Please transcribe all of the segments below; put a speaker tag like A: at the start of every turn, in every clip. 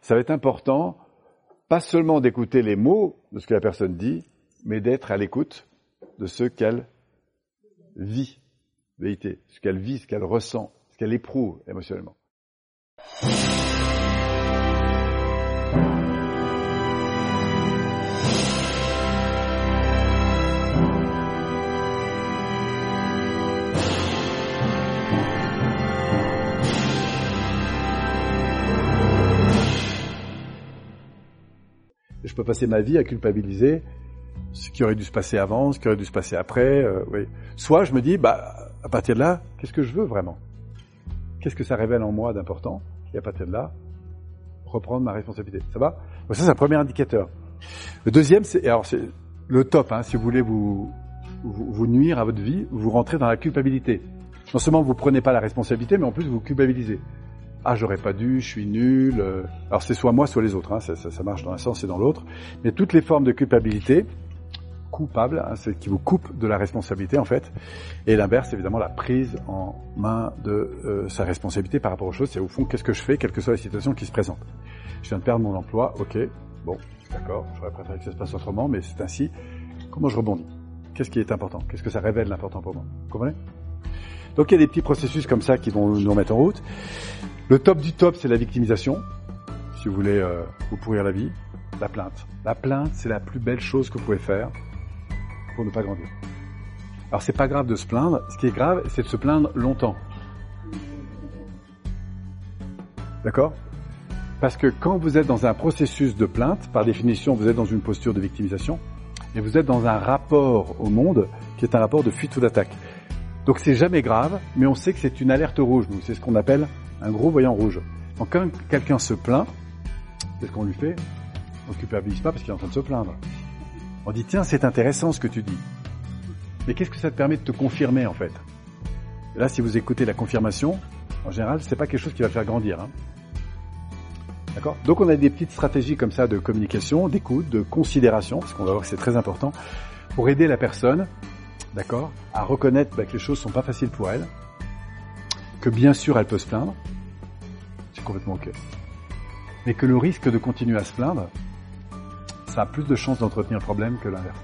A: ça va être important, pas seulement d'écouter les mots de ce que la personne dit, mais d'être à l'écoute de ce qu'elle vit, vérité, ce qu'elle vit, ce qu'elle ressent, ce qu'elle éprouve émotionnellement. Je peux passer ma vie à culpabiliser ce qui aurait dû se passer avant, ce qui aurait dû se passer après. Euh, oui. Soit je me dis, bah, à partir de là, qu'est-ce que je veux vraiment? Qu'est-ce que ça révèle en moi d'important? Et à partir de là, reprendre ma responsabilité. Ça va? Ça, c'est un premier indicateur. Le deuxième, c'est alors le top. Hein, si vous voulez vous, vous, vous nuire à votre vie, vous rentrez dans la culpabilité. Non seulement vous prenez pas la responsabilité, mais en plus vous culpabilisez ah j'aurais pas dû, je suis nul. Euh. Alors c'est soit moi, soit les autres. Hein. Ça, ça, marche dans un sens et dans l'autre. Mais toutes les formes de culpabilité, coupable, hein, c'est qui vous coupe de la responsabilité en fait. Et l'inverse, évidemment, la prise en main de euh, sa responsabilité par rapport aux choses. C'est au fond, qu'est-ce que je fais, quelle que soit la situation qui se présente. Je viens de perdre mon emploi, ok, bon, d'accord, j'aurais préféré que ça se passe autrement, mais c'est ainsi. Comment je rebondis? Qu'est-ce qui est important? Qu'est-ce que ça révèle l'important pour moi? Vous comprenez? Donc il y a des petits processus comme ça qui vont nous remettre en route. Le top du top, c'est la victimisation, si vous voulez euh, vous pourrir la vie. La plainte. La plainte, c'est la plus belle chose que vous pouvez faire pour ne pas grandir. Alors c'est pas grave de se plaindre, ce qui est grave, c'est de se plaindre longtemps. D'accord? Parce que quand vous êtes dans un processus de plainte, par définition, vous êtes dans une posture de victimisation, et vous êtes dans un rapport au monde qui est un rapport de fuite ou d'attaque. Donc c'est jamais grave, mais on sait que c'est une alerte rouge. C'est ce qu'on appelle un gros voyant rouge. Quand quelqu'un se plaint, qu'est-ce qu'on lui fait On ne culpabilise pas parce qu'il est en train de se plaindre. On dit tiens c'est intéressant ce que tu dis. Mais qu'est-ce que ça te permet de te confirmer en fait? Là si vous écoutez la confirmation, en général c'est pas quelque chose qui va faire grandir. Hein. D'accord? Donc on a des petites stratégies comme ça de communication, d'écoute, de considération, parce qu'on va voir que c'est très important, pour aider la personne, d'accord, à reconnaître bah, que les choses sont pas faciles pour elle, que bien sûr elle peut se plaindre, c'est complètement ok. Mais que le risque de continuer à se plaindre, ça a plus de chances d'entretenir le problème que l'inverse.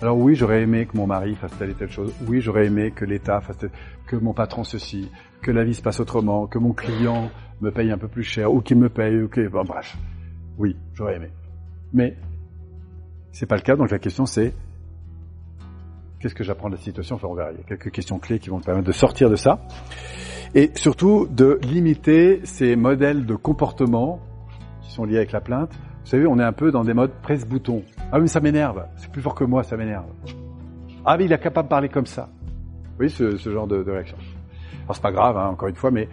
A: Alors oui, j'aurais aimé que mon mari fasse telle et telle chose. Oui, j'aurais aimé que l'État fasse telle, que mon patron ceci, que la vie se passe autrement, que mon client me paye un peu plus cher ou qu'il me paye, ok, bon, bref. Oui, j'aurais aimé. Mais c'est pas le cas, donc la question c'est qu'est-ce que j'apprends de la situation Enfin, on verra. Il y a quelques questions clés qui vont me permettre de sortir de ça. Et surtout, de limiter ces modèles de comportement qui sont liés avec la plainte. Vous savez, on est un peu dans des modes presse-bouton. Ah oui, ça m'énerve. C'est plus fort que moi, ça m'énerve. Ah mais il est capable de parler comme ça. Oui, ce, ce genre de, de, réaction. Alors c'est pas grave, hein, encore une fois, mais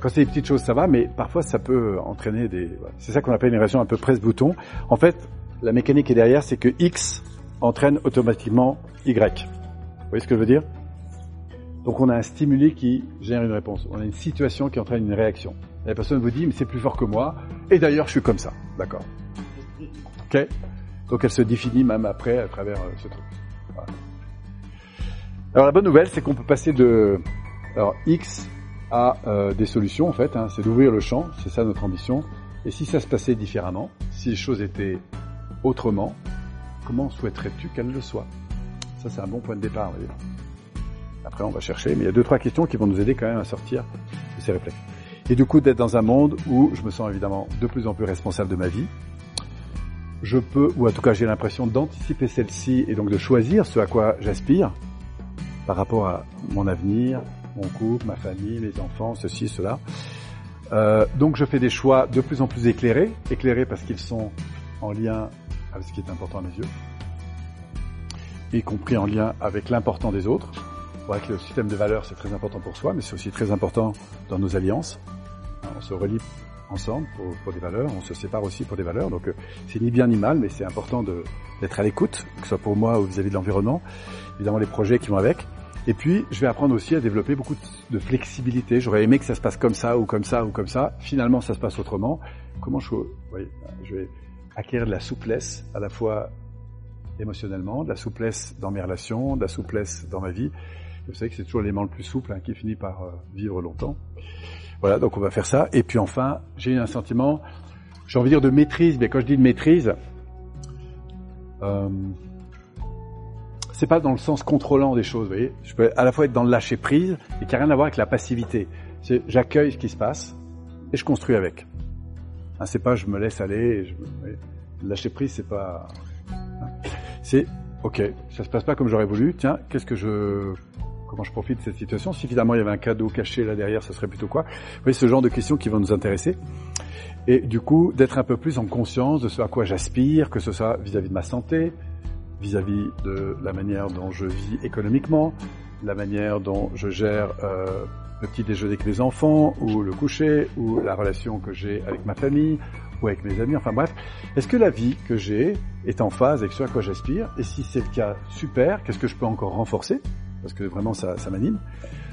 A: quand c'est des petites choses, ça va, mais parfois ça peut entraîner des... C'est ça qu'on appelle une réaction un peu presse-bouton. En fait, la mécanique est derrière, c'est que X entraîne automatiquement Y. Vous voyez ce que je veux dire? Donc on a un stimuli qui génère une réponse. On a une situation qui entraîne une réaction. La personne vous dit, mais c'est plus fort que moi, et d'ailleurs je suis comme ça. D'accord. Ok? Donc elle se définit même après à travers euh, ce truc. Alors la bonne nouvelle, c'est qu'on peut passer de X à euh, des solutions en fait. Hein, c'est d'ouvrir le champ, c'est ça notre ambition. Et si ça se passait différemment, si les choses étaient autrement, comment souhaiterais-tu qu'elle le soit? Ça, c'est un bon point de départ. Voyez. Après, on va chercher, mais il y a deux, trois questions qui vont nous aider quand même à sortir de ces réflexes. Et du coup, d'être dans un monde où je me sens évidemment de plus en plus responsable de ma vie. Je peux, ou en tout cas j'ai l'impression d'anticiper celle-ci et donc de choisir ce à quoi j'aspire par rapport à mon avenir, mon couple, ma famille, mes enfants, ceci, cela. Euh, donc je fais des choix de plus en plus éclairés, éclairés parce qu'ils sont en lien avec ce qui est important à mes yeux, y compris en lien avec l'important des autres. Que le système de valeurs, c'est très important pour soi, mais c'est aussi très important dans nos alliances. On se relie ensemble pour, pour, des valeurs, on se sépare aussi pour des valeurs. Donc euh, c'est ni bien ni mal, mais c'est important d'être à l'écoute, que ce soit pour moi ou vis-à-vis de l'environnement, évidemment les projets qui vont avec. Et puis, je vais apprendre aussi à développer beaucoup de flexibilité. J'aurais aimé que ça se passe comme ça ou comme ça ou comme ça. Finalement, ça se passe autrement. Comment je, oui, je vais acquérir de la souplesse, à la fois émotionnellement, de la souplesse dans mes relations, de la souplesse dans ma vie. Vous savez que c'est toujours l'élément le plus souple hein, qui finit par euh, vivre longtemps. Voilà, donc on va faire ça. Et puis enfin, j'ai un sentiment j'ai envie de dire de maîtrise, mais quand je dis de maîtrise, euh, c'est pas dans le sens contrôlant des choses, vous voyez. Je peux à la fois être dans le lâcher prise et qui n'a rien à voir avec la passivité. C'est j'accueille ce qui se passe et je construis avec. Hein, c'est pas je me laisse aller. Je, lâcher prise, c'est pas. Hein. C'est ok, ça se passe pas comme j'aurais voulu. Tiens, qu'est-ce que je comment je profite de cette situation? Si finalement il y avait un cadeau caché là derrière, ça serait plutôt quoi? Vous voyez ce genre de questions qui vont nous intéresser. Et du coup, d'être un peu plus en conscience de ce à quoi j'aspire, que ce soit vis-à-vis de ma santé, vis-à-vis de la manière dont je vis économiquement, la manière dont je gère euh, le petit déjeuner avec mes enfants, ou le coucher, ou la relation que j'ai avec ma famille, ou avec mes amis, enfin bref. Est-ce que la vie que j'ai est en phase avec ce à quoi j'aspire? Et si c'est le cas, super, qu'est-ce que je peux encore renforcer? Parce que vraiment ça, ça m'anime.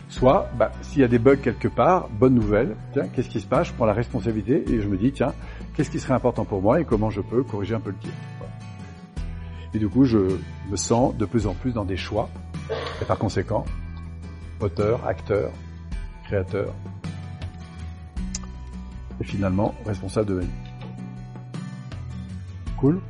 A: Soit, bah, s'il y a des bugs quelque part, bonne nouvelle, tiens, qu'est-ce qui se passe? Je prends la responsabilité et je me dis, tiens, qu'est-ce qui serait important pour moi et comment je peux corriger un peu le tir? Et du coup, je me sens de plus en plus dans des choix, et par conséquent, auteur, acteur, créateur, et finalement responsable de vie. Cool